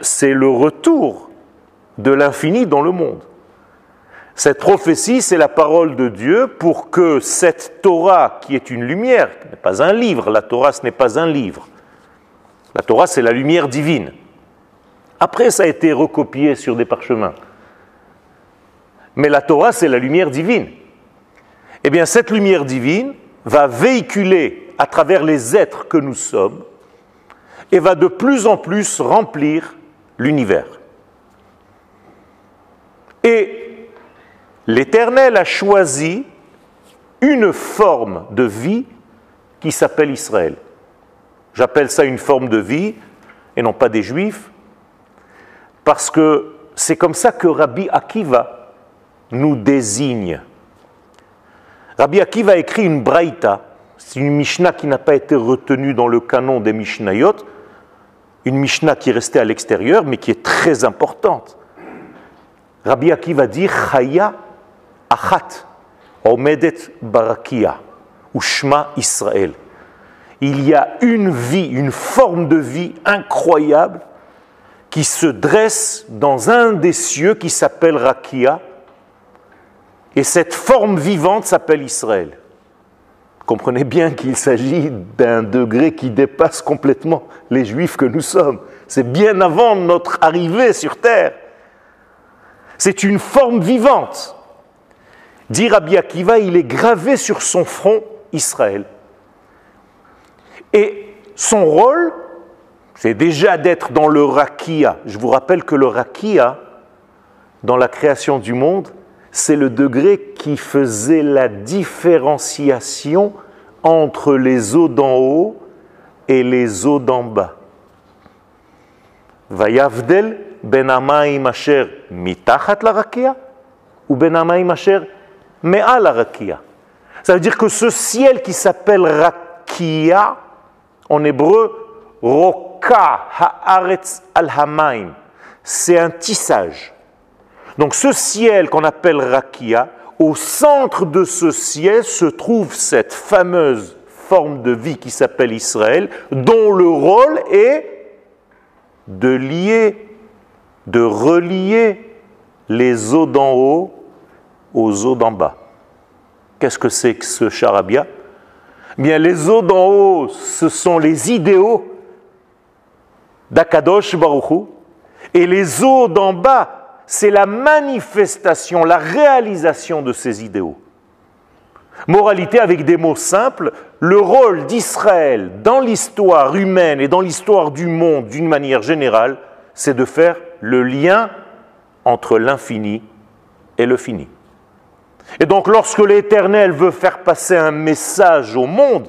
c'est le retour de l'infini dans le monde. Cette prophétie, c'est la parole de Dieu pour que cette Torah, qui est une lumière, qui n'est pas un livre, la Torah, ce n'est pas un livre. La Torah, c'est la lumière divine. Après, ça a été recopié sur des parchemins. Mais la Torah, c'est la lumière divine. Eh bien, cette lumière divine va véhiculer à travers les êtres que nous sommes et va de plus en plus remplir l'univers. Et l'Éternel a choisi une forme de vie qui s'appelle Israël. J'appelle ça une forme de vie et non pas des juifs, parce que c'est comme ça que Rabbi Akiva nous désigne. Rabbi Akiva a écrit une braïta, c'est une Mishnah qui n'a pas été retenue dans le canon des Mishnayot, une Mishnah qui est restée à l'extérieur, mais qui est très importante. Rabbi Akiva dit Chaya Achat Omedet Barakia ou Shma Israël. Il y a une vie, une forme de vie incroyable qui se dresse dans un des cieux qui s'appelle Rakia. Et cette forme vivante s'appelle Israël. Comprenez bien qu'il s'agit d'un degré qui dépasse complètement les juifs que nous sommes. C'est bien avant notre arrivée sur terre. C'est une forme vivante. Dit Rabbi Akiva, il est gravé sur son front Israël. Et son rôle, c'est déjà d'être dans le rakia. Je vous rappelle que le rakia, dans la création du monde, c'est le degré qui faisait la différenciation entre les eaux d'en haut et les eaux d'en bas. Vayavdel ben amaim asher mitachat la rakia ou ben amaim asher la rakia. Ça veut dire que ce ciel qui s'appelle rakia, en hébreu, roka haaretz al hamaim, c'est un tissage. Donc ce ciel qu'on appelle rakia, au centre de ce ciel se trouve cette fameuse forme de vie qui s'appelle Israël, dont le rôle est de lier, de relier les eaux d'en haut aux eaux d'en bas. Qu'est-ce que c'est que ce charabia? Bien, les eaux d'en haut, ce sont les idéaux d'Akadosh Baruchou, et les eaux d'en bas, c'est la manifestation, la réalisation de ces idéaux. Moralité avec des mots simples, le rôle d'Israël dans l'histoire humaine et dans l'histoire du monde d'une manière générale, c'est de faire le lien entre l'infini et le fini. Et donc lorsque l'Éternel veut faire passer un message au monde,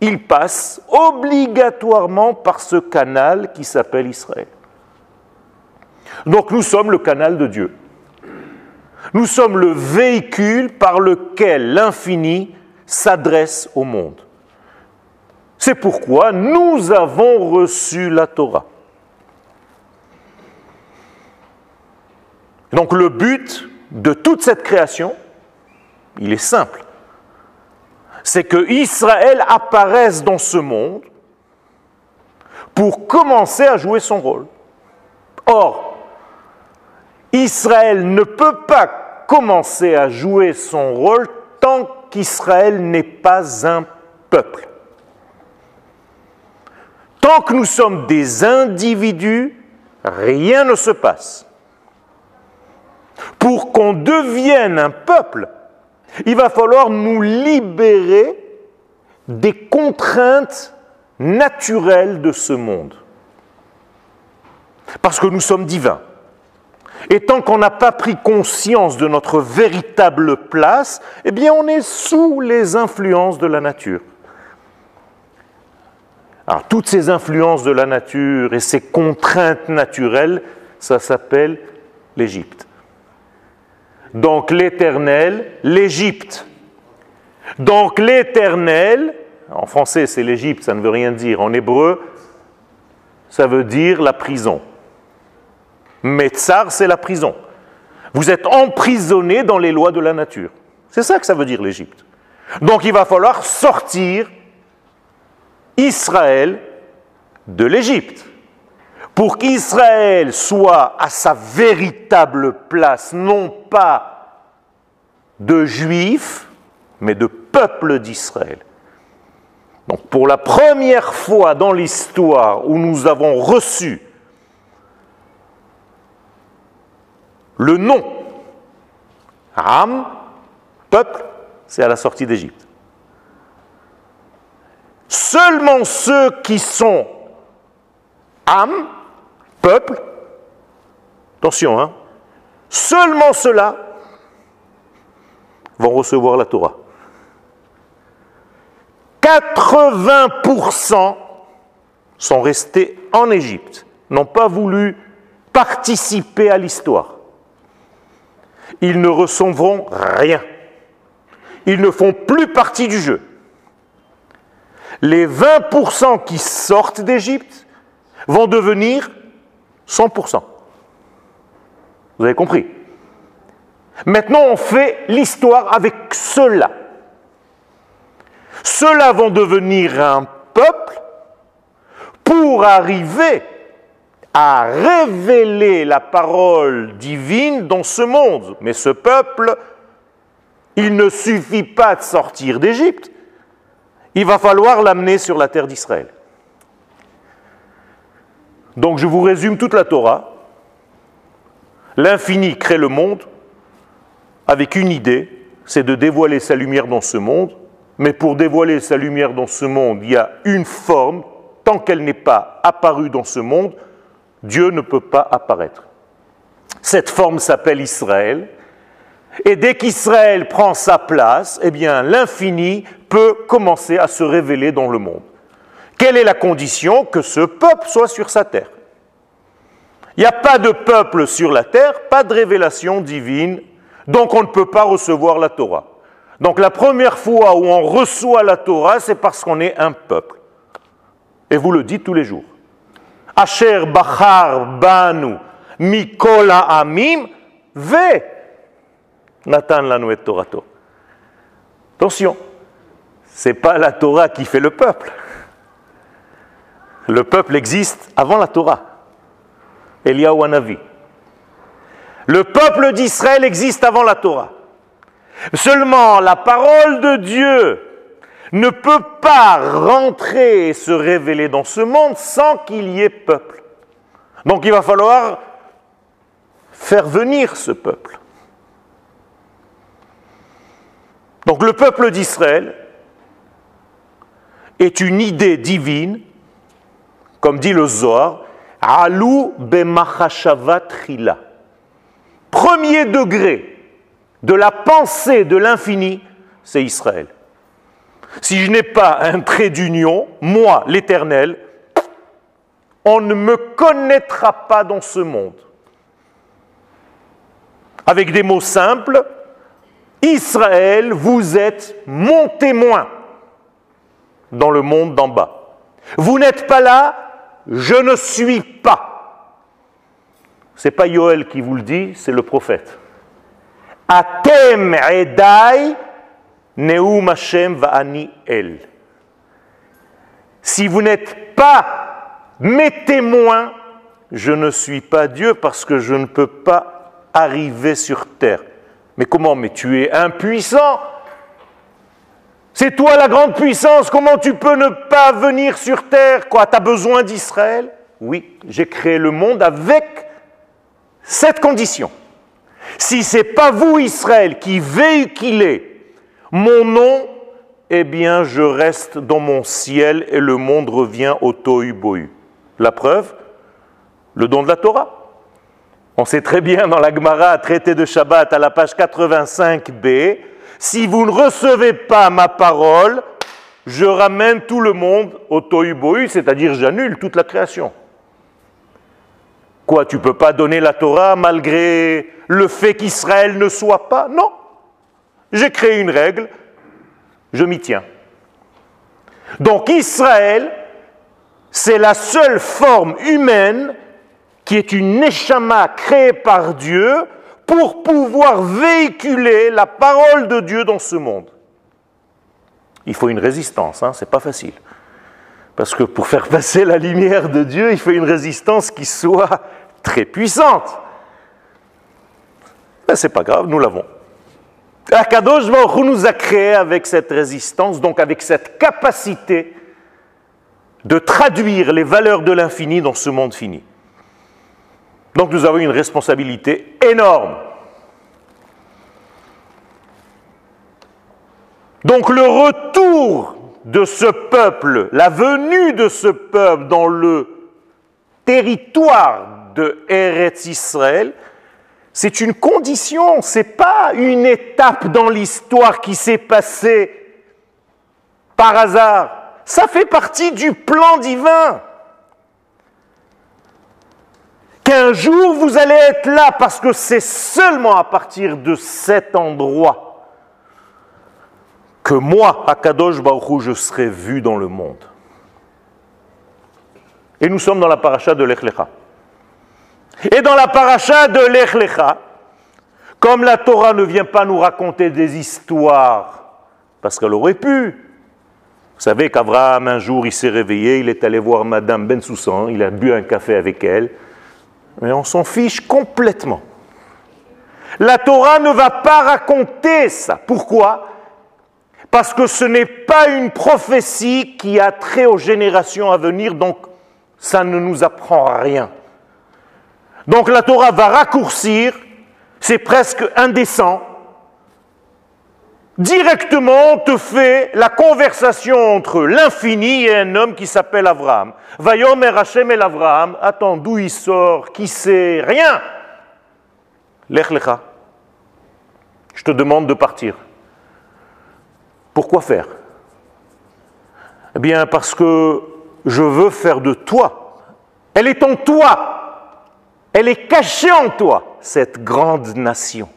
il passe obligatoirement par ce canal qui s'appelle Israël. Donc nous sommes le canal de Dieu. Nous sommes le véhicule par lequel l'infini s'adresse au monde. C'est pourquoi nous avons reçu la Torah. Donc le but de toute cette création, il est simple. C'est que Israël apparaisse dans ce monde pour commencer à jouer son rôle. Or, Israël ne peut pas commencer à jouer son rôle tant qu'Israël n'est pas un peuple. Tant que nous sommes des individus, rien ne se passe. Pour qu'on devienne un peuple, il va falloir nous libérer des contraintes naturelles de ce monde. Parce que nous sommes divins. Et tant qu'on n'a pas pris conscience de notre véritable place, eh bien on est sous les influences de la nature. Alors toutes ces influences de la nature et ces contraintes naturelles, ça s'appelle l'Égypte. Donc l'Éternel, l'Égypte. Donc l'Éternel, en français c'est l'Égypte, ça ne veut rien dire. En hébreu, ça veut dire la prison. Metzar, c'est la prison. Vous êtes emprisonné dans les lois de la nature. C'est ça que ça veut dire l'Égypte. Donc il va falloir sortir Israël de l'Égypte pour qu'Israël soit à sa véritable place, non pas de juifs, mais de peuple d'Israël. Donc pour la première fois dans l'histoire où nous avons reçu le nom Am, peuple, c'est à la sortie d'Égypte. Seulement ceux qui sont Am, peuple, attention, hein, seulement ceux-là vont recevoir la Torah. 80% sont restés en Égypte, n'ont pas voulu participer à l'histoire. Ils ne recevront rien. Ils ne font plus partie du jeu. Les 20% qui sortent d'Égypte vont devenir 100%. Vous avez compris Maintenant, on fait l'histoire avec ceux-là. Ceux-là vont devenir un peuple pour arriver à révéler la parole divine dans ce monde. Mais ce peuple, il ne suffit pas de sortir d'Égypte. Il va falloir l'amener sur la terre d'Israël. Donc je vous résume toute la Torah. L'infini crée le monde avec une idée, c'est de dévoiler sa lumière dans ce monde mais pour dévoiler sa lumière dans ce monde, il y a une forme. Tant qu'elle n'est pas apparue dans ce monde, Dieu ne peut pas apparaître. Cette forme s'appelle Israël. Et dès qu'Israël prend sa place, eh l'infini peut commencer à se révéler dans le monde. Quelle est la condition Que ce peuple soit sur sa terre? Il n'y a pas de peuple sur la terre, pas de révélation divine, donc on ne peut pas recevoir la Torah. Donc la première fois où on reçoit la Torah, c'est parce qu'on est un peuple. Et vous le dites tous les jours. Asher Bachar Banu Mikola Amim Ve Nathan Lanu et Torato. Attention, c'est pas la Torah qui fait le peuple. Le peuple existe avant la Torah. Eliyahu Anavi. Le peuple d'Israël existe avant la Torah. Seulement, la parole de Dieu ne peut pas rentrer et se révéler dans ce monde sans qu'il y ait peuple. Donc il va falloir faire venir ce peuple. Donc le peuple d'Israël est une idée divine, comme dit le Zohar, Alou bemachashavat Premier degré de la pensée de l'infini, c'est Israël. Si je n'ai pas un trait d'union, moi, l'Éternel, on ne me connaîtra pas dans ce monde. Avec des mots simples, Israël, vous êtes mon témoin dans le monde d'en bas. Vous n'êtes pas là, je ne suis pas. Ce n'est pas Yoël qui vous le dit, c'est le prophète. Atem edai neum Hashem va'ani el. Si vous n'êtes pas mes témoins, je ne suis pas Dieu parce que je ne peux pas arriver sur terre. Mais comment Mais tu es impuissant. C'est toi la grande puissance. Comment tu peux ne pas venir sur terre Quoi Tu as besoin d'Israël? Oui, j'ai créé le monde avec cette condition. Si ce n'est pas vous, Israël, qui véhiculez mon nom, eh bien, je reste dans mon ciel et le monde revient au tohu bohu. La preuve Le don de la Torah. On sait très bien dans la Gemara, traité de Shabbat, à la page 85b, si vous ne recevez pas ma parole, je ramène tout le monde au tohu bohu, c'est-à-dire j'annule toute la création. Quoi, tu ne peux pas donner la Torah malgré le fait qu'Israël ne soit pas? Non. J'ai créé une règle, je m'y tiens. Donc Israël, c'est la seule forme humaine qui est une neshama créée par Dieu pour pouvoir véhiculer la parole de Dieu dans ce monde. Il faut une résistance, hein, c'est pas facile. Parce que pour faire passer la lumière de Dieu, il faut une résistance qui soit très puissante. Mais c'est pas grave, nous l'avons. Akadosh Baruch nous a créé avec cette résistance, donc avec cette capacité de traduire les valeurs de l'infini dans ce monde fini. Donc nous avons une responsabilité énorme. Donc le retour de ce peuple, la venue de ce peuple dans le territoire de Eretz Israël, c'est une condition, ce n'est pas une étape dans l'histoire qui s'est passée par hasard. Ça fait partie du plan divin. Qu'un jour vous allez être là parce que c'est seulement à partir de cet endroit que moi, Akadosh Baruch je serai vu dans le monde. Et nous sommes dans la paracha de l'Echlecha. Et dans la paracha de l'Echlecha, comme la Torah ne vient pas nous raconter des histoires, parce qu'elle aurait pu. Vous savez qu'Abraham, un jour, il s'est réveillé, il est allé voir Madame Ben Soussan, il a bu un café avec elle, mais on s'en fiche complètement. La Torah ne va pas raconter ça. Pourquoi? Parce que ce n'est pas une prophétie qui a trait aux générations à venir, donc ça ne nous apprend rien. Donc la Torah va raccourcir, c'est presque indécent. Directement, te fait la conversation entre l'infini et un homme qui s'appelle Abraham. Vayom et Hashem et Abraham. Attends, d'où il sort? Qui sait Rien. Lech lecha. Je te demande de partir. Pourquoi faire? Eh bien, parce que je veux faire de toi. Elle est en toi. Elle est cachée en toi, cette grande nation.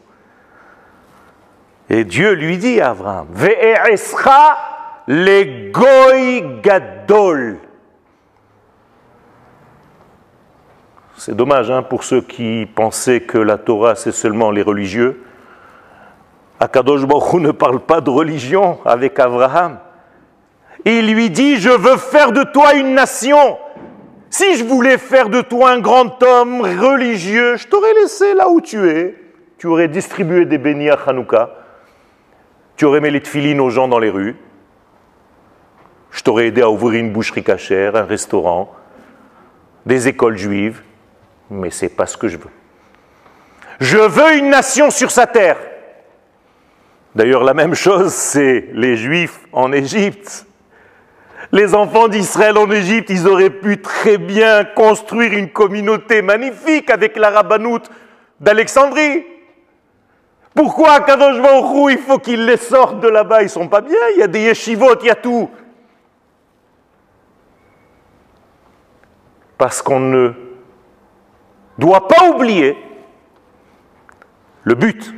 Et Dieu lui dit à Abraham, Ve'erescha le goy gadol. C'est dommage hein, pour ceux qui pensaient que la Torah c'est seulement les religieux. Akadosh Baruch ne parle pas de religion avec Abraham. Il lui dit, je veux faire de toi une nation. Si je voulais faire de toi un grand homme religieux, je t'aurais laissé là où tu es. Tu aurais distribué des bénis à Hanouka. Tu aurais mis les tefilines aux gens dans les rues. Je t'aurais aidé à ouvrir une boucherie cachère, un restaurant, des écoles juives. Mais ce n'est pas ce que je veux. Je veux une nation sur sa terre. D'ailleurs, la même chose, c'est les juifs en Égypte. Les enfants d'Israël en Égypte, ils auraient pu très bien construire une communauté magnifique avec la rabbanoute d'Alexandrie. Pourquoi Kadosh il faut qu'ils les sortent de là-bas? Ils sont pas bien, il y a des yeshivot, il y a tout. Parce qu'on ne doit pas oublier le but.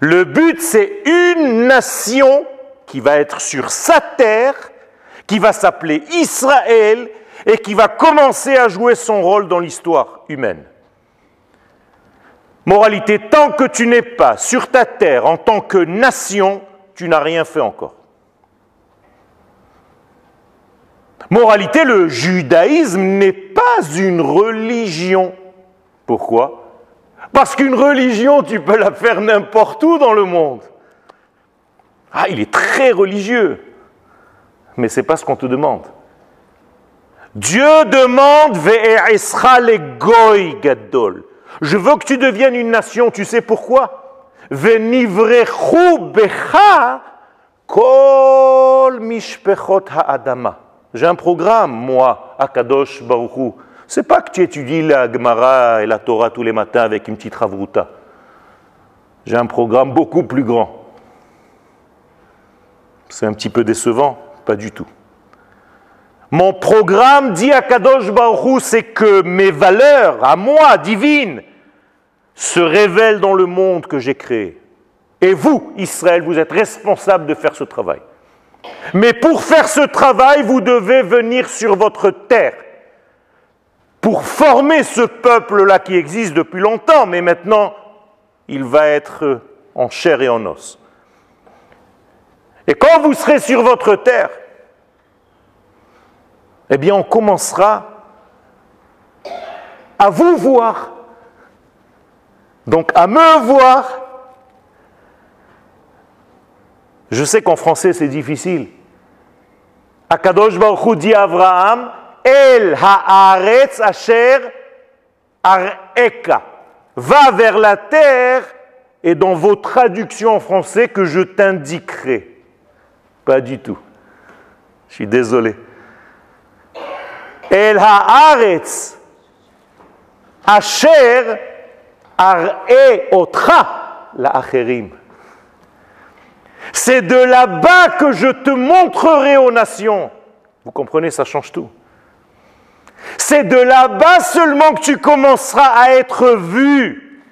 Le but, c'est une nation qui va être sur sa terre qui va s'appeler Israël et qui va commencer à jouer son rôle dans l'histoire humaine. Moralité, tant que tu n'es pas sur ta terre en tant que nation, tu n'as rien fait encore. Moralité, le judaïsme n'est pas une religion. Pourquoi? Parce qu'une religion, tu peux la faire n'importe où dans le monde. Ah, il est très religieux mais ce n'est pas ce qu'on te demande. Dieu demande gadol. Je veux que tu deviennes une nation, tu sais pourquoi? Kol mishpechot ha'adama. J'ai un programme, moi, Akadosh Baruchu. C'est pas que tu étudies la Gemara et la Torah tous les matins avec une petite ravruta. J'ai un programme beaucoup plus grand. C'est un petit peu décevant. Pas du tout. Mon programme, dit à Kadosh Baruch c'est que mes valeurs, à moi, divines, se révèlent dans le monde que j'ai créé. Et vous, Israël, vous êtes responsable de faire ce travail. Mais pour faire ce travail, vous devez venir sur votre terre. Pour former ce peuple-là qui existe depuis longtemps, mais maintenant, il va être en chair et en os. Et quand vous serez sur votre terre, eh bien on commencera à vous voir. Donc à me voir. Je sais qu'en français c'est difficile. Akadosh Baruch Hu dit Abraham, El haaretz asher areka. Va vers la terre et dans vos traductions en français que je t'indiquerai. Pas du tout. Je suis désolé. El haaretz ar'e otra la. C'est de là-bas que je te montrerai aux nations. Vous comprenez, ça change tout. C'est de là-bas seulement que tu commenceras à être vu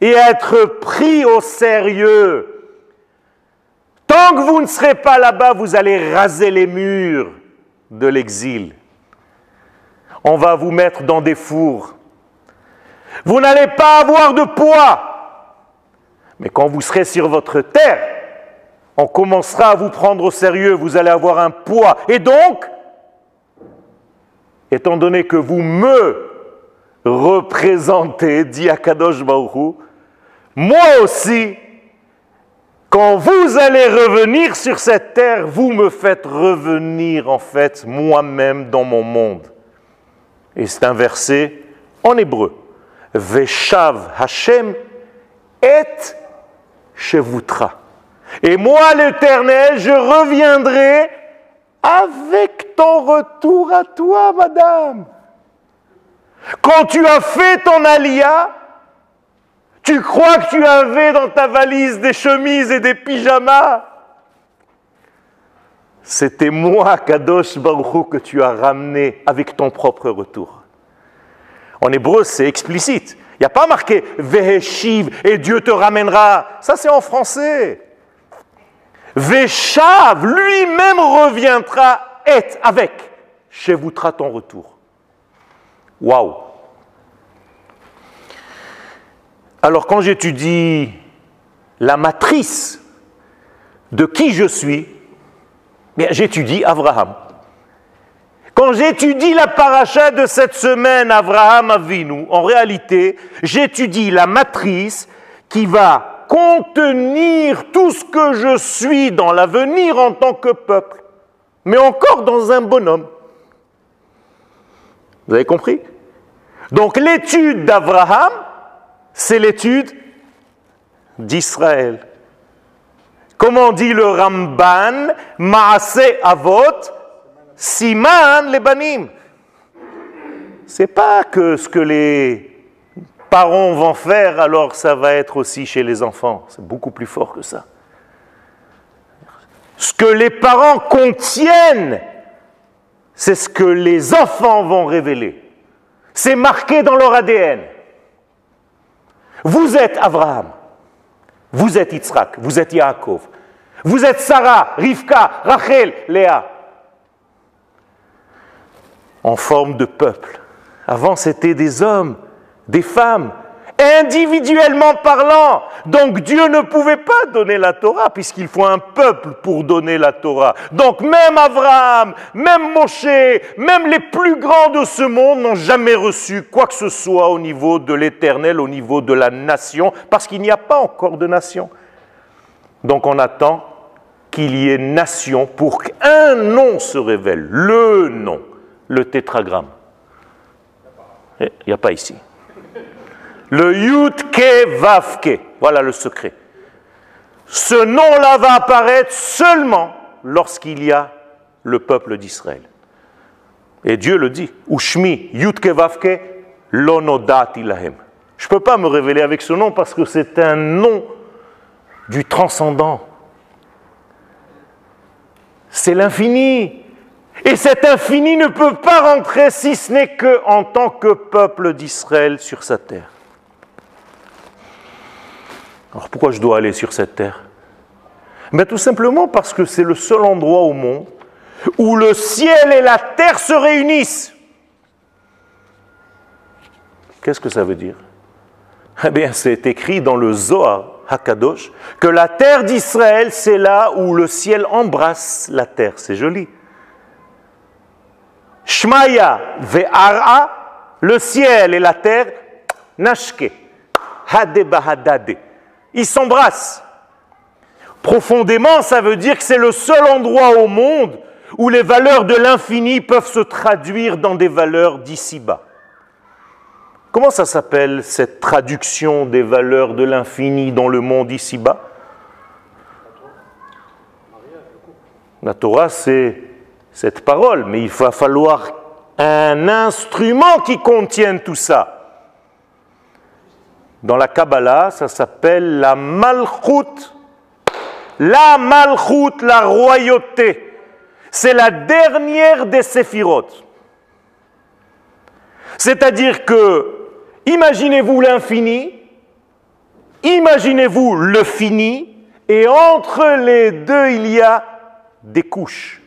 et à être pris au sérieux. Tant que vous ne serez pas là-bas, vous allez raser les murs de l'exil. On va vous mettre dans des fours. Vous n'allez pas avoir de poids. Mais quand vous serez sur votre terre, on commencera à vous prendre au sérieux, vous allez avoir un poids. Et donc, étant donné que vous me représentez, dit Akadosh Baruch moi aussi, quand vous allez revenir sur cette terre, vous me faites revenir en fait moi-même dans mon monde. Et c'est un verset en hébreu. Veshav Hashem et Shevutra. Et moi, l'Éternel, je reviendrai avec ton retour à toi, madame. Quand tu as fait ton alia, tu crois que tu avais dans ta valise des chemises et des pyjamas? C'était moi, Kadosh Baruch que tu as ramené avec ton propre retour. En hébreu, c'est explicite. Il n'y a pas marqué Veheshiv et Dieu te ramènera. Ça, c'est en français. Veshav lui-même reviendra être avec. Chez vous ton retour. Waouh! Alors quand j'étudie la matrice de qui je suis, j'étudie Abraham. Quand j'étudie la paracha de cette semaine, Abraham Avinu, en réalité, j'étudie la matrice qui va contenir tout ce que je suis dans l'avenir en tant que peuple, mais encore dans un bonhomme. Vous avez compris? Donc l'étude d'Abraham, c'est l'étude d'Israël. Comment dit le Ramban Maase Avot, Siman Lebanim. C'est pas que ce que les parents vont faire, alors ça va être aussi chez les enfants. C'est beaucoup plus fort que ça. Ce que les parents contiennent, c'est ce que les enfants vont révéler. C'est marqué dans leur ADN. Vous êtes Abraham, vous êtes Yitzhak, vous êtes Yaakov, vous êtes Sarah, Rivka, Rachel, Léa, en forme de peuple. Avant, c'était des hommes, des femmes, individuellement parlant. Donc Dieu ne pouvait pas donner la Torah puisqu'il faut un peuple pour donner la Torah. Donc même Abraham, même Moshe, même les plus grands de ce monde n'ont jamais reçu quoi que ce soit au niveau de l'éternel, au niveau de la nation, parce qu'il n'y a pas encore de nation. Donc on attend qu'il y ait nation pour qu'un nom se révèle, le nom, le tétragramme. Eh, il n'y a pas ici. Le Yudke Vavke. Voilà le secret. Ce nom-là va apparaître seulement lorsqu'il y a le peuple d'Israël. Et Dieu le dit. Ushmi Yudke Vavke lonodat ilahem. Je ne peux pas me révéler avec ce nom parce que c'est un nom du transcendant. C'est l'infini. Et cet infini ne peut pas rentrer si ce n'est qu'en tant que peuple d'Israël sur sa terre. Alors pourquoi je dois aller sur cette terre? Mais Tout simplement parce que c'est le seul endroit au monde où le ciel et la terre se réunissent. Qu'est-ce que ça veut dire? Eh bien, c'est écrit dans le Zohar Hakadosh que la terre d'Israël, c'est là où le ciel embrasse la terre. C'est joli. Shmaya ve'ara, le ciel et la terre, nashke, hadebahadade. Ils s'embrassent. Profondément, ça veut dire que c'est le seul endroit au monde où les valeurs de l'infini peuvent se traduire dans des valeurs d'ici-bas. Comment ça s'appelle cette traduction des valeurs de l'infini dans le monde ici-bas? La Torah, c'est cette parole, mais il va falloir un instrument qui contienne tout ça. Dans la Kabbalah, ça s'appelle la Malchut. La Malchut, la royauté. C'est la dernière des séphirotes. C'est-à-dire que, imaginez-vous l'infini, imaginez-vous le fini, et entre les deux, il y a des couches.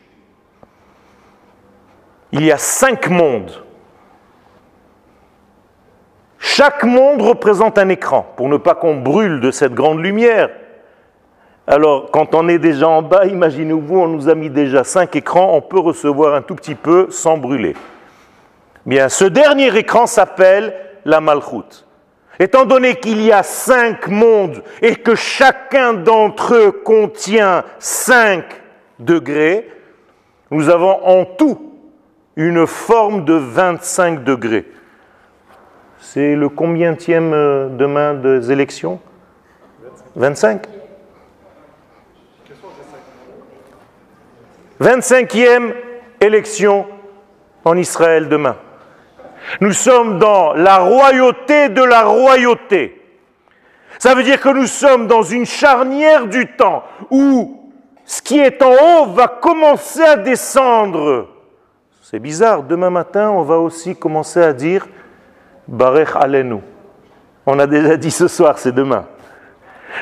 Il y a cinq mondes. Chaque monde représente un écran, pour ne pas qu'on brûle de cette grande lumière. Alors, quand on est déjà en bas, imaginez-vous, on nous a mis déjà cinq écrans, on peut recevoir un tout petit peu sans brûler. Bien, ce dernier écran s'appelle la malchoute. Étant donné qu'il y a cinq mondes et que chacun d'entre eux contient cinq degrés, nous avons en tout une forme de 25 degrés. C'est le combienième euh, demain des élections? 25 25e élection en Israël demain. Nous sommes dans la royauté de la royauté. Ça veut dire que nous sommes dans une charnière du temps où ce qui est en haut va commencer à descendre. C'est bizarre, demain matin, on va aussi commencer à dire Barech Alenu. On a déjà dit ce soir, c'est demain.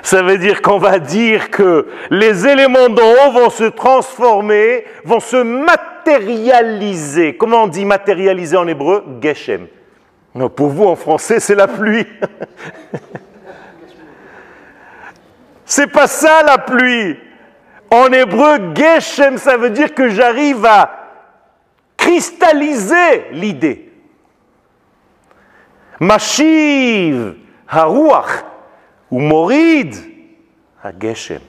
Ça veut dire qu'on va dire que les éléments d'en haut vont se transformer, vont se matérialiser. Comment on dit matérialiser en hébreu? Geshem. pour vous, en français, c'est la pluie. c'est pas ça la pluie. En hébreu, Geshem, ça veut dire que j'arrive à cristalliser l'idée. Haruach, ou Morid, Geshem.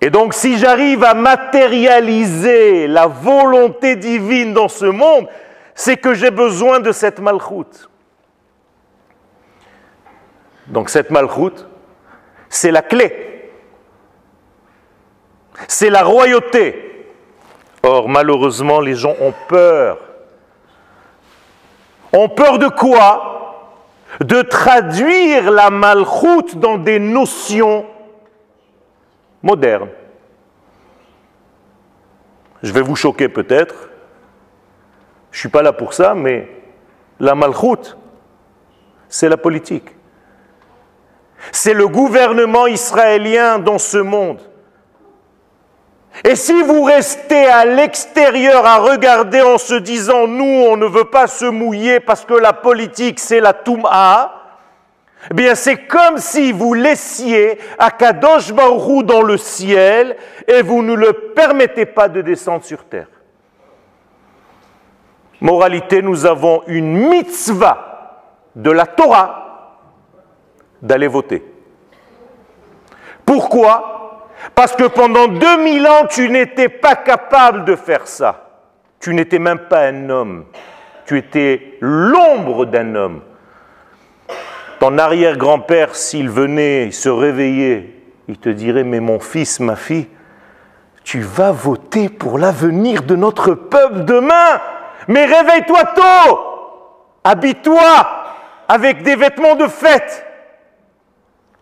Et donc si j'arrive à matérialiser la volonté divine dans ce monde, c'est que j'ai besoin de cette malchoute. Donc cette malchoute, c'est la clé c'est la royauté. Or, malheureusement, les gens ont peur. Ont peur de quoi? De traduire la malchoute dans des notions modernes. Je vais vous choquer peut-être. Je ne suis pas là pour ça, mais la malchoute, c'est la politique. C'est le gouvernement israélien dans ce monde. Et si vous restez à l'extérieur à regarder en se disant nous on ne veut pas se mouiller parce que la politique c'est la touma, eh bien c'est comme si vous laissiez Akadosh Baruch dans le ciel et vous ne le permettez pas de descendre sur terre. Moralité, nous avons une mitzvah de la Torah d'aller voter. Pourquoi? Parce que pendant 2000 ans, tu n'étais pas capable de faire ça. Tu n'étais même pas un homme. Tu étais l'ombre d'un homme. Ton arrière-grand-père, s'il venait se réveiller, il te dirait, mais mon fils, ma fille, tu vas voter pour l'avenir de notre peuple demain. Mais réveille-toi tôt. Habille-toi avec des vêtements de fête.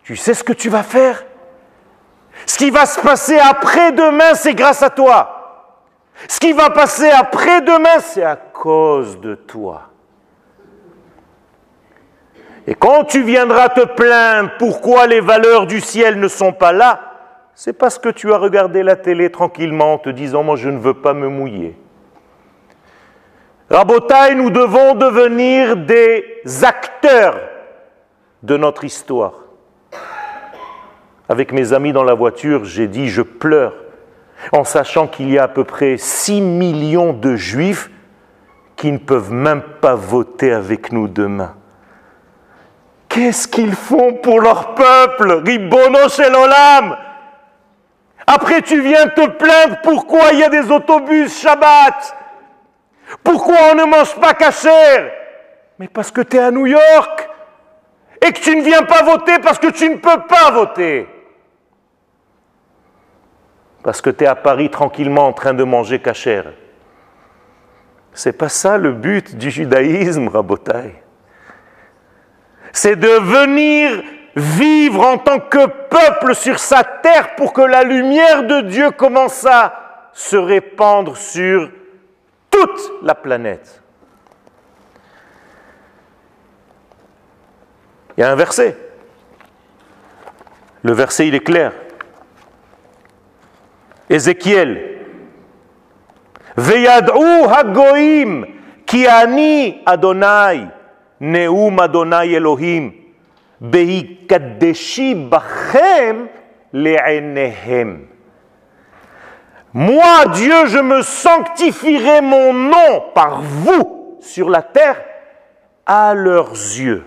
Tu sais ce que tu vas faire? Ce qui va se passer après-demain, c'est grâce à toi. Ce qui va passer après-demain, c'est à cause de toi. Et quand tu viendras te plaindre pourquoi les valeurs du ciel ne sont pas là, c'est parce que tu as regardé la télé tranquillement en te disant moi je ne veux pas me mouiller. Rabotaille, nous devons devenir des acteurs de notre histoire avec mes amis dans la voiture, j'ai dit je pleure. en sachant qu'il y a à peu près 6 millions de juifs qui ne peuvent même pas voter avec nous demain. Qu'est-ce qu'ils font pour leur peuple? Ribono Shelolam Après, tu viens te plaindre pourquoi il y a des autobus Shabbat? Pourquoi on ne mange pas cachère Mais parce que tu es à New York et que tu ne viens pas voter parce que tu ne peux pas voter. Parce que tu es à Paris tranquillement en train de manger cachère. C'est pas ça le but du judaïsme, Rabotai. C'est de venir vivre en tant que peuple sur sa terre pour que la lumière de Dieu commence à se répandre sur toute la planète. Il y a un verset. Le verset, il est clair. Ézéchiel. Veyad'u hagoim ki ani Adonai neum Adonai Elohim beikadeshi bachem le'enehem. Moi, Dieu, je me sanctifierai mon nom par vous sur la terre à leurs yeux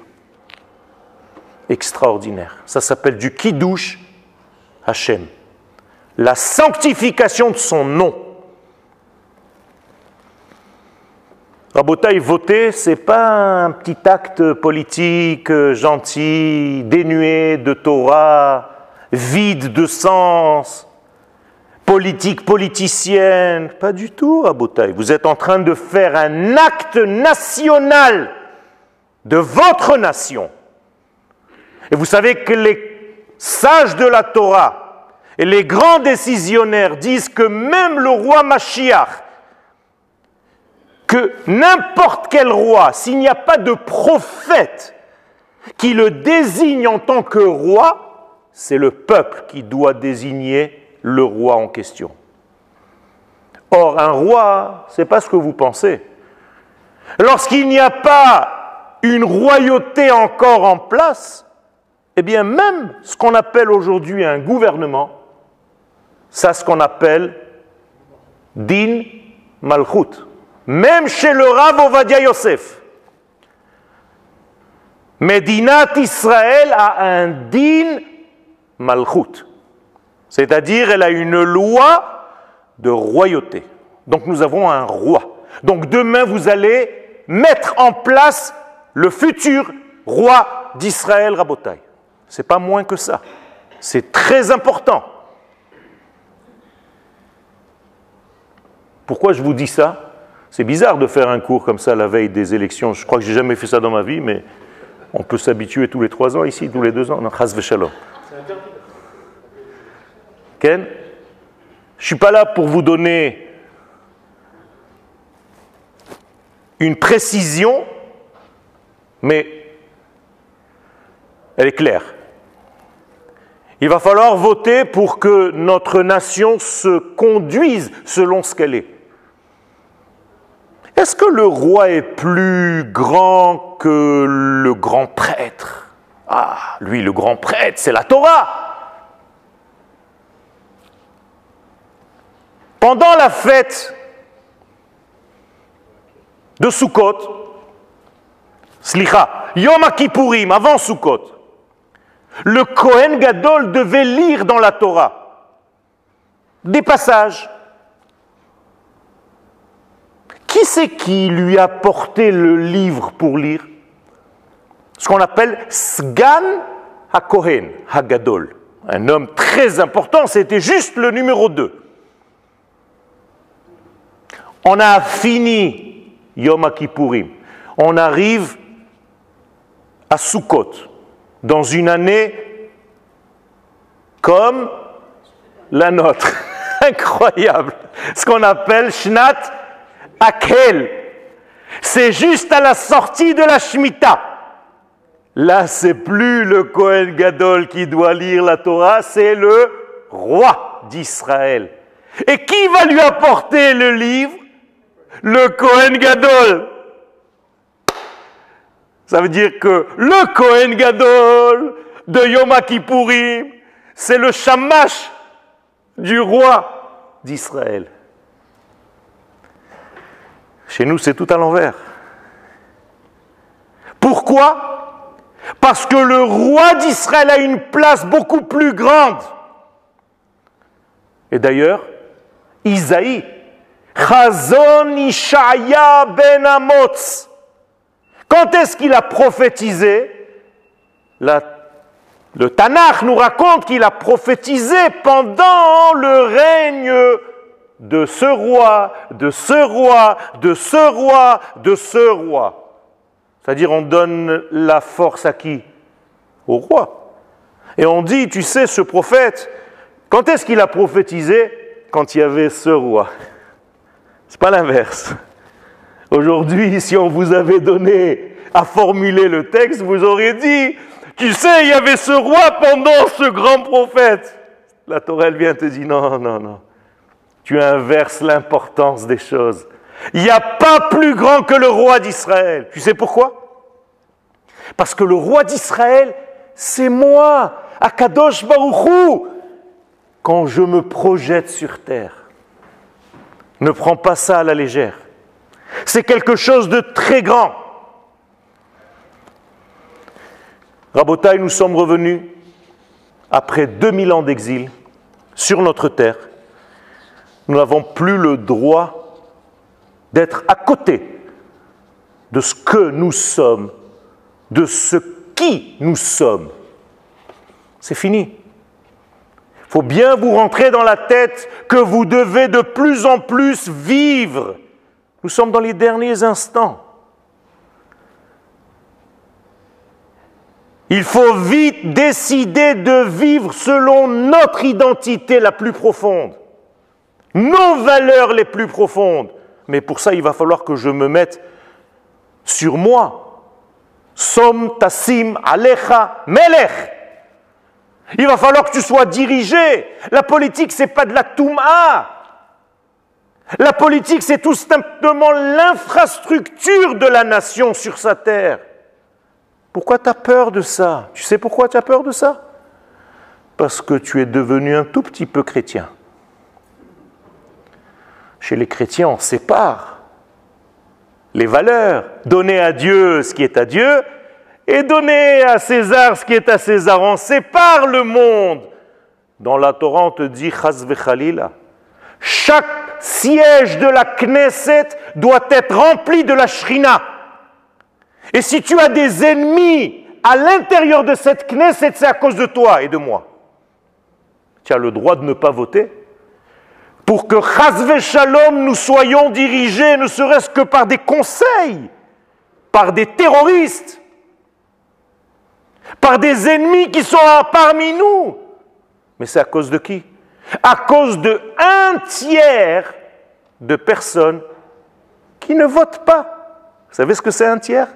extraordinaire. Ça s'appelle du Kiddush Hashem. La sanctification de son nom. Rabotaï, voter, c'est pas un petit acte politique euh, gentil, dénué de Torah, vide de sens, politique politicienne. Pas du tout, Rabotaï. Vous êtes en train de faire un acte national de votre nation. Et vous savez que les sages de la Torah et les grands décisionnaires disent que même le roi Mashiach, que n'importe quel roi, s'il n'y a pas de prophète qui le désigne en tant que roi, c'est le peuple qui doit désigner le roi en question. Or, un roi, ce n'est pas ce que vous pensez. Lorsqu'il n'y a pas une royauté encore en place, eh bien même ce qu'on appelle aujourd'hui un gouvernement, ça ce qu'on appelle din malchut. Même chez le Rav Ovadia Yosef. Medinat Israël a un din malchut. C'est-à-dire elle a une loi de royauté. Donc nous avons un roi. Donc demain vous allez mettre en place le futur roi d'Israël Rabotai. C'est pas moins que ça. C'est très important. Pourquoi je vous dis ça? C'est bizarre de faire un cours comme ça la veille des élections. Je crois que j'ai jamais fait ça dans ma vie, mais on peut s'habituer tous les trois ans ici, tous les deux ans. Chas Shalom. Ken Je suis pas là pour vous donner une précision, mais elle est claire. Il va falloir voter pour que notre nation se conduise selon ce qu'elle est. Est-ce que le roi est plus grand que le grand prêtre? Ah, lui, le grand prêtre, c'est la Torah. Pendant la fête de Sukkot, Slicha, Yom Kippourim, avant Sukkot, le Kohen Gadol devait lire dans la Torah des passages. Qui c'est qui lui a porté le livre pour lire? Ce qu'on appelle Sgan HaKohen, HaGadol. Un homme très important, c'était juste le numéro 2. On a fini Yom Kippourim. On arrive à Sukkot dans une année comme la nôtre. Incroyable. Ce qu'on appelle Shnat Akel. C'est juste à la sortie de la Shemitah. Là, c'est plus le Kohen Gadol qui doit lire la Torah, c'est le roi d'Israël. Et qui va lui apporter le livre? Le Kohen Gadol. Ça veut dire que le Kohen Gadol de Yom Kippourim, c'est le shamash du roi. d'Israël. Chez nous, c'est tout à l'envers. Pourquoi? Parce que le roi d'Israël a une place beaucoup plus grande. Et d'ailleurs, Isaïe, Chazon Ishaya ben Amotz, quand est-ce qu'il a prophétisé? Le Tanakh nous raconte qu'il a prophétisé pendant le règne de ce roi, de ce roi, de ce roi, de ce roi. C'est-à-dire on donne la force à qui? Au roi. Et on dit, tu sais, ce prophète, quand est-ce qu'il a prophétisé? Quand il y avait ce roi. C'est pas l'inverse. Aujourd'hui, si on vous avait donné à formuler le texte, vous auriez dit, tu sais, il y avait ce roi pendant ce grand prophète. La Torah, vient te dire, non, non, non. Tu inverses l'importance des choses. Il n'y a pas plus grand que le roi d'Israël. Tu sais pourquoi? Parce que le roi d'Israël, c'est moi, Akadosh Baruchou, quand je me projette sur terre. Ne prends pas ça à la légère. C'est quelque chose de très grand. Rabotaï, nous sommes revenus après 2000 ans d'exil sur notre terre. Nous n'avons plus le droit d'être à côté de ce que nous sommes, de ce qui nous sommes. C'est fini. Il faut bien vous rentrer dans la tête que vous devez de plus en plus vivre nous sommes dans les derniers instants. Il faut vite décider de vivre selon notre identité la plus profonde, nos valeurs les plus profondes. Mais pour ça, il va falloir que je me mette sur moi. Som tassim alecha melech. Il va falloir que tu sois dirigé. La politique, c'est pas de la touma. La politique, c'est tout simplement l'infrastructure de la nation sur sa terre. Pourquoi tu as peur de ça? Tu sais pourquoi tu as peur de ça? Parce que tu es devenu un tout petit peu chrétien. Chez les chrétiens, on sépare les valeurs. Donner à Dieu ce qui est à Dieu et donner à César ce qui est à César. On sépare le monde. Dans la Torah, on te dit Chaz Chaque siège de la Knesset doit être rempli de la Shrina. Et si tu as des ennemis à l'intérieur de cette Knesset, c'est à cause de toi et de moi. Tu as le droit de ne pas voter pour que Chazve Shalom nous soyons dirigés ne serait-ce que par des conseils, par des terroristes, par des ennemis qui sont parmi nous. Mais c'est à cause de qui? À cause de un tiers de personnes qui ne votent pas. Vous savez ce que c'est un tiers?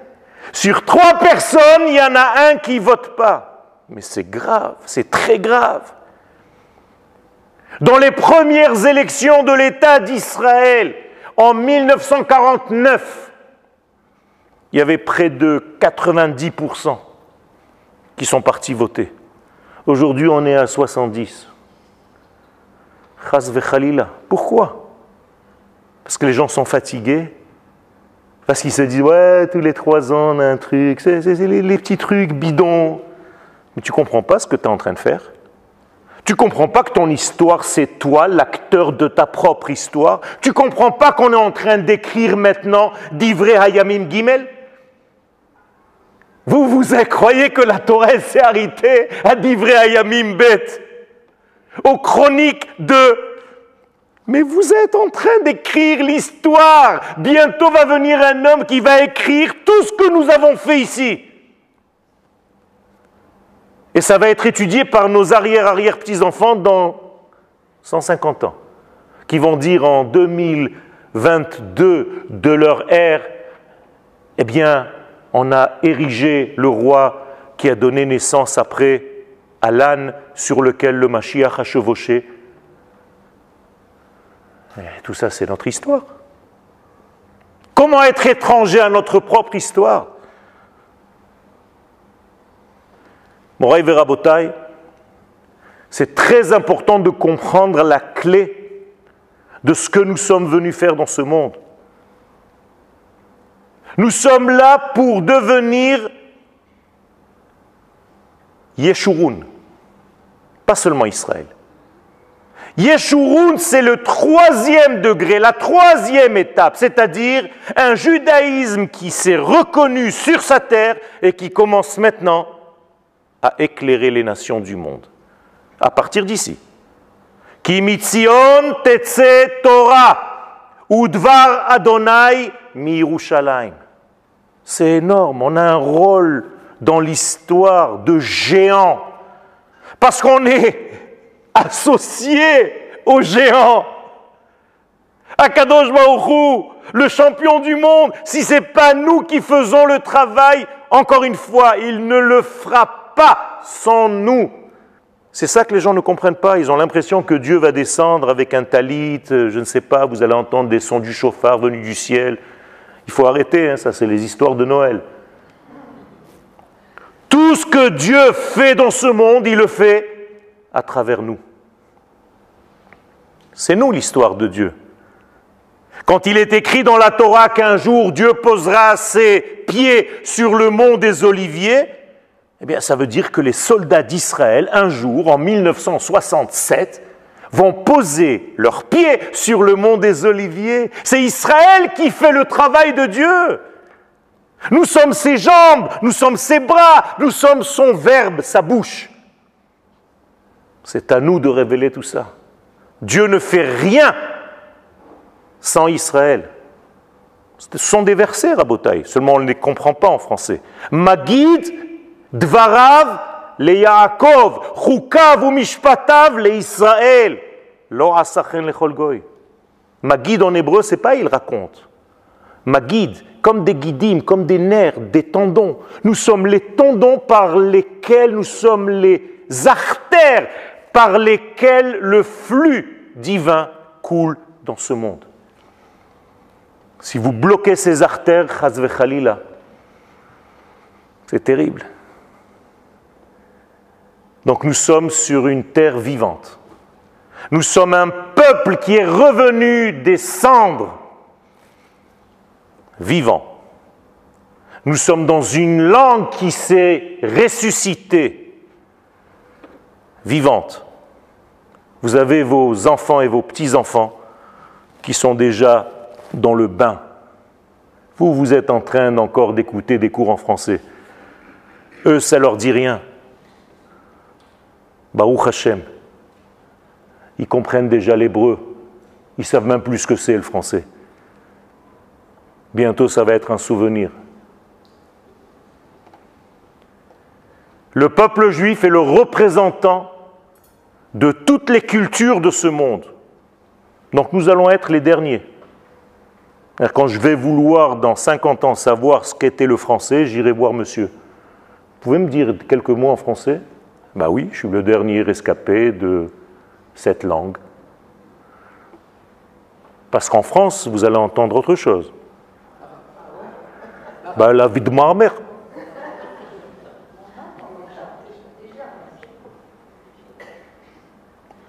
Sur trois personnes, il y en a un qui ne vote pas. Mais c'est grave, c'est très grave. Dans les premières élections de l'État d'Israël, en 1949, il y avait près de 90% qui sont partis voter. Aujourd'hui, on est à 70. Pourquoi? Parce que les gens sont fatigués. Parce qu'ils se disent, ouais, tous les trois ans, on a un truc. C'est les, les, petits trucs bidons. Mais tu comprends pas ce que tu es en train de faire. Tu comprends pas que ton histoire, c'est toi, l'acteur de ta propre histoire? Tu comprends pas qu'on est en train d'écrire maintenant d'Ivré Hayamim Gimel? Vous, vous croyez que la Torah s'est arrêtée à d'Ivré Hayamim Bet? Aux chroniques de... Mais vous êtes en train d'écrire l'histoire. Bientôt va venir un homme qui va écrire tout ce que nous avons fait ici. Et ça va être étudié par nos arrière-arrière-petits-enfants dans 150 ans, qui vont dire en 2022 de leur ère, eh bien, on a érigé le roi qui a donné naissance après à l'âne sur lequel le Mashiach a chevauché. tout ça, c'est notre histoire. Comment être étranger à notre propre histoire? Moraï Verabotai, c'est très important de comprendre la clé de ce que nous sommes venus faire dans ce monde. Nous sommes là pour devenir Yeshurun, pas seulement Israël. Yeshurun, c'est le troisième degré, la troisième étape, c'est-à-dire un judaïsme qui s'est reconnu sur sa terre et qui commence maintenant à éclairer les nations du monde. À partir d'ici. Kimitzion tetse Torah, udvar Adonai mi C'est énorme, on a un rôle dans l'histoire de géant. Parce qu'on est associé aux géants. Akadosh Baruchou, le champion du monde, si ce n'est pas nous qui faisons le travail, encore une fois, il ne le fera pas sans nous. C'est ça que les gens ne comprennent pas. Ils ont l'impression que Dieu va descendre avec un talit, euh, je ne sais pas, vous allez entendre des sons du chauffard venus du ciel. Il faut arrêter, hein, ça c'est les histoires de Noël. Tout ce que Dieu fait dans ce monde, il le fait à travers nous. C'est nous l'histoire de Dieu. Quand il est écrit dans la Torah qu'un jour Dieu posera ses pieds sur le mont des Oliviers, eh bien ça veut dire que les soldats d'Israël, un jour, en 1967, vont poser leurs pieds sur le mont des Oliviers. C'est Israël qui fait le travail de Dieu. Nous sommes ses jambes, nous sommes ses bras, nous sommes son verbe, sa bouche. C'est à nous de révéler tout ça. Dieu ne fait rien sans Israël. Ce sont des versets, Rabotai, seulement on ne les comprend pas en français. Magid, Dvarav, le Yaakov, Chukav ou Mishpatav, le Israël. Lo asachen le goy. Magid en hébreu, c'est pas il raconte. Magid, comme des guidim, comme des nerfs, des tendons. Nous sommes les tendons par lesquels nous sommes les artères par lesquels le flux divin coule dans ce monde. Si vous bloquez ces artères, c'est terrible. Donc nous sommes sur une terre vivante. Nous sommes un peuple qui est revenu des cendres, vivant. Nous sommes dans une langue qui s'est ressuscitée, vivante. Vous avez vos enfants et vos petits-enfants qui sont déjà dans le bain. Vous, vous êtes en train encore d'écouter des cours en français. Eux, ça leur dit rien. Baruch Hashem. Ils comprennent déjà l'hébreu. Ils savent même plus ce que c'est le français. Bientôt, ça va être un souvenir. Le peuple juif est le représentant de toutes les cultures de ce monde. Donc nous allons être les derniers. Quand je vais vouloir dans 50 ans savoir ce qu'était le français, j'irai voir monsieur. Vous pouvez me dire quelques mots en français? Ben oui, je suis le dernier rescapé de cette langue. Parce qu'en France, vous allez entendre autre chose. Ben, la vie de ma mère.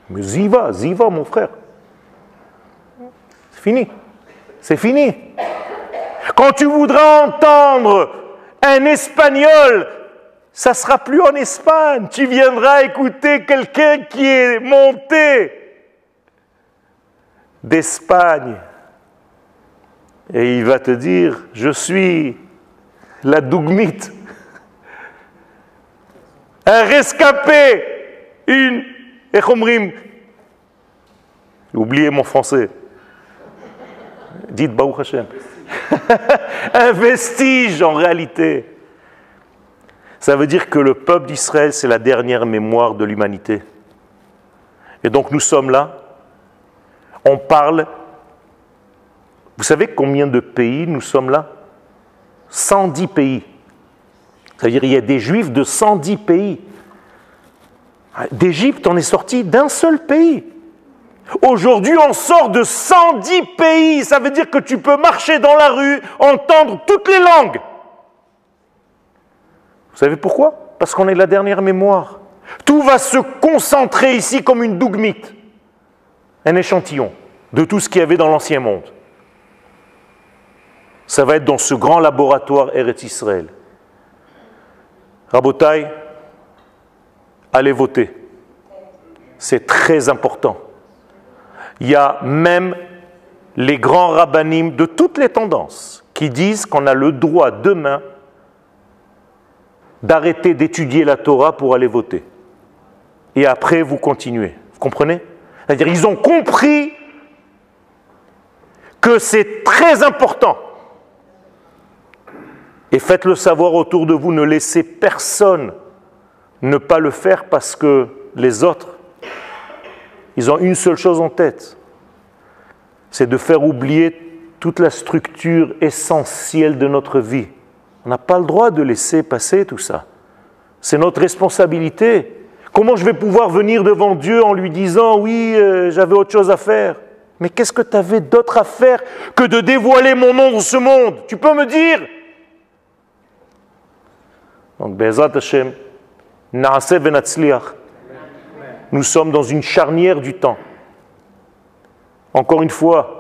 Mais Ziva, Ziva, mon frère. C'est fini. C'est fini. Quand tu voudras entendre un espagnol, ça sera plus en Espagne. Tu viendras écouter quelqu'un qui est monté d'Espagne. Et il va te dire, je suis la dougmite, un rescapé, une Echomrim. Oubliez mon français. Dites Baruch Hashem. Un vestige en réalité. Ça veut dire que le peuple d'Israël, c'est la dernière mémoire de l'humanité. Et donc nous sommes là. On parle. Vous savez combien de pays nous sommes là? 110 pays. C'est-à-dire qu'il y a des juifs de 110 pays. D'Égypte, on est sorti d'un seul pays. Aujourd'hui, on sort de 110 pays. Ça veut dire que tu peux marcher dans la rue, entendre toutes les langues. Vous savez pourquoi? Parce qu'on est la dernière mémoire. Tout va se concentrer ici comme une dougmite, un échantillon. de tout ce qu'il y avait dans l'ancien monde. Ça va être dans ce grand laboratoire Eretz Israël. Rabotai, allez voter. C'est très important. Il y a même les grands rabbinim de toutes les tendances qui disent qu'on a le droit demain d'arrêter d'étudier la Torah pour aller voter. Et après, vous continuez. Vous comprenez? C'est-à-dire, ils ont compris que c'est très important. Et faites-le savoir autour de vous, ne laissez personne ne pas le faire parce que les autres, ils ont une seule chose en tête, c'est de faire oublier toute la structure essentielle de notre vie. On n'a pas le droit de laisser passer tout ça. C'est notre responsabilité. Comment je vais pouvoir venir devant Dieu en lui disant oui, euh, j'avais autre chose à faire? Mais qu'est-ce que tu avais d'autre à faire que de dévoiler mon nom dans ce monde? Tu peux me dire? Donc, Bezat Hashem, nous sommes dans une charnière du temps. Encore une fois,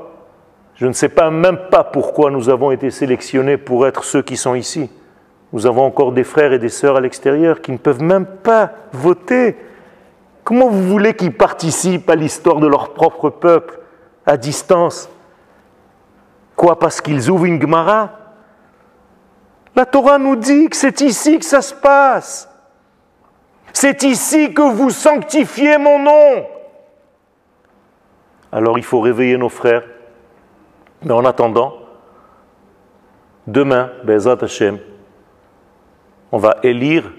je ne sais pas même pas pourquoi nous avons été sélectionnés pour être ceux qui sont ici. Nous avons encore des frères et des sœurs à l'extérieur qui ne peuvent même pas voter. Comment vous voulez qu'ils participent à l'histoire de leur propre peuple à distance? Quoi, parce qu'ils ouvrent une Gemara? La Torah nous dit que c'est ici que ça se passe. C'est ici que vous sanctifiez mon nom. Alors il faut réveiller nos frères. Mais en attendant, demain, Bezat Hashem, on va élire.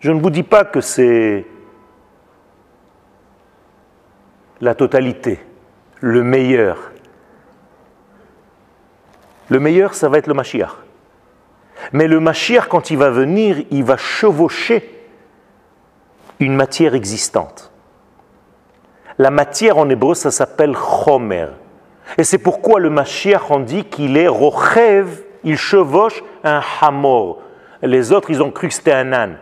Je ne vous dis pas que c'est la totalité, le meilleur. Le meilleur, ça va être le Mashiach. Mais le Mashiach, quand il va venir, il va chevaucher une matière existante. La matière en hébreu, ça s'appelle chomer. Et c'est pourquoi le Mashiach, on dit qu'il est rochev il chevauche un hamor. Les autres, ils ont cru que c'était un âne.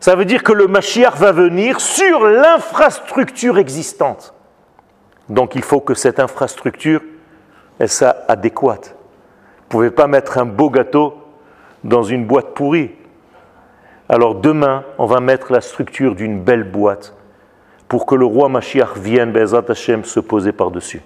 Ça veut dire que le Mashiach va venir sur l'infrastructure existante. Donc il faut que cette infrastructure elle soit adéquate. Vous ne pouvez pas mettre un beau gâteau dans une boîte pourrie. Alors demain, on va mettre la structure d'une belle boîte pour que le roi Mashiach vienne, Bezat Hashem, se poser par-dessus.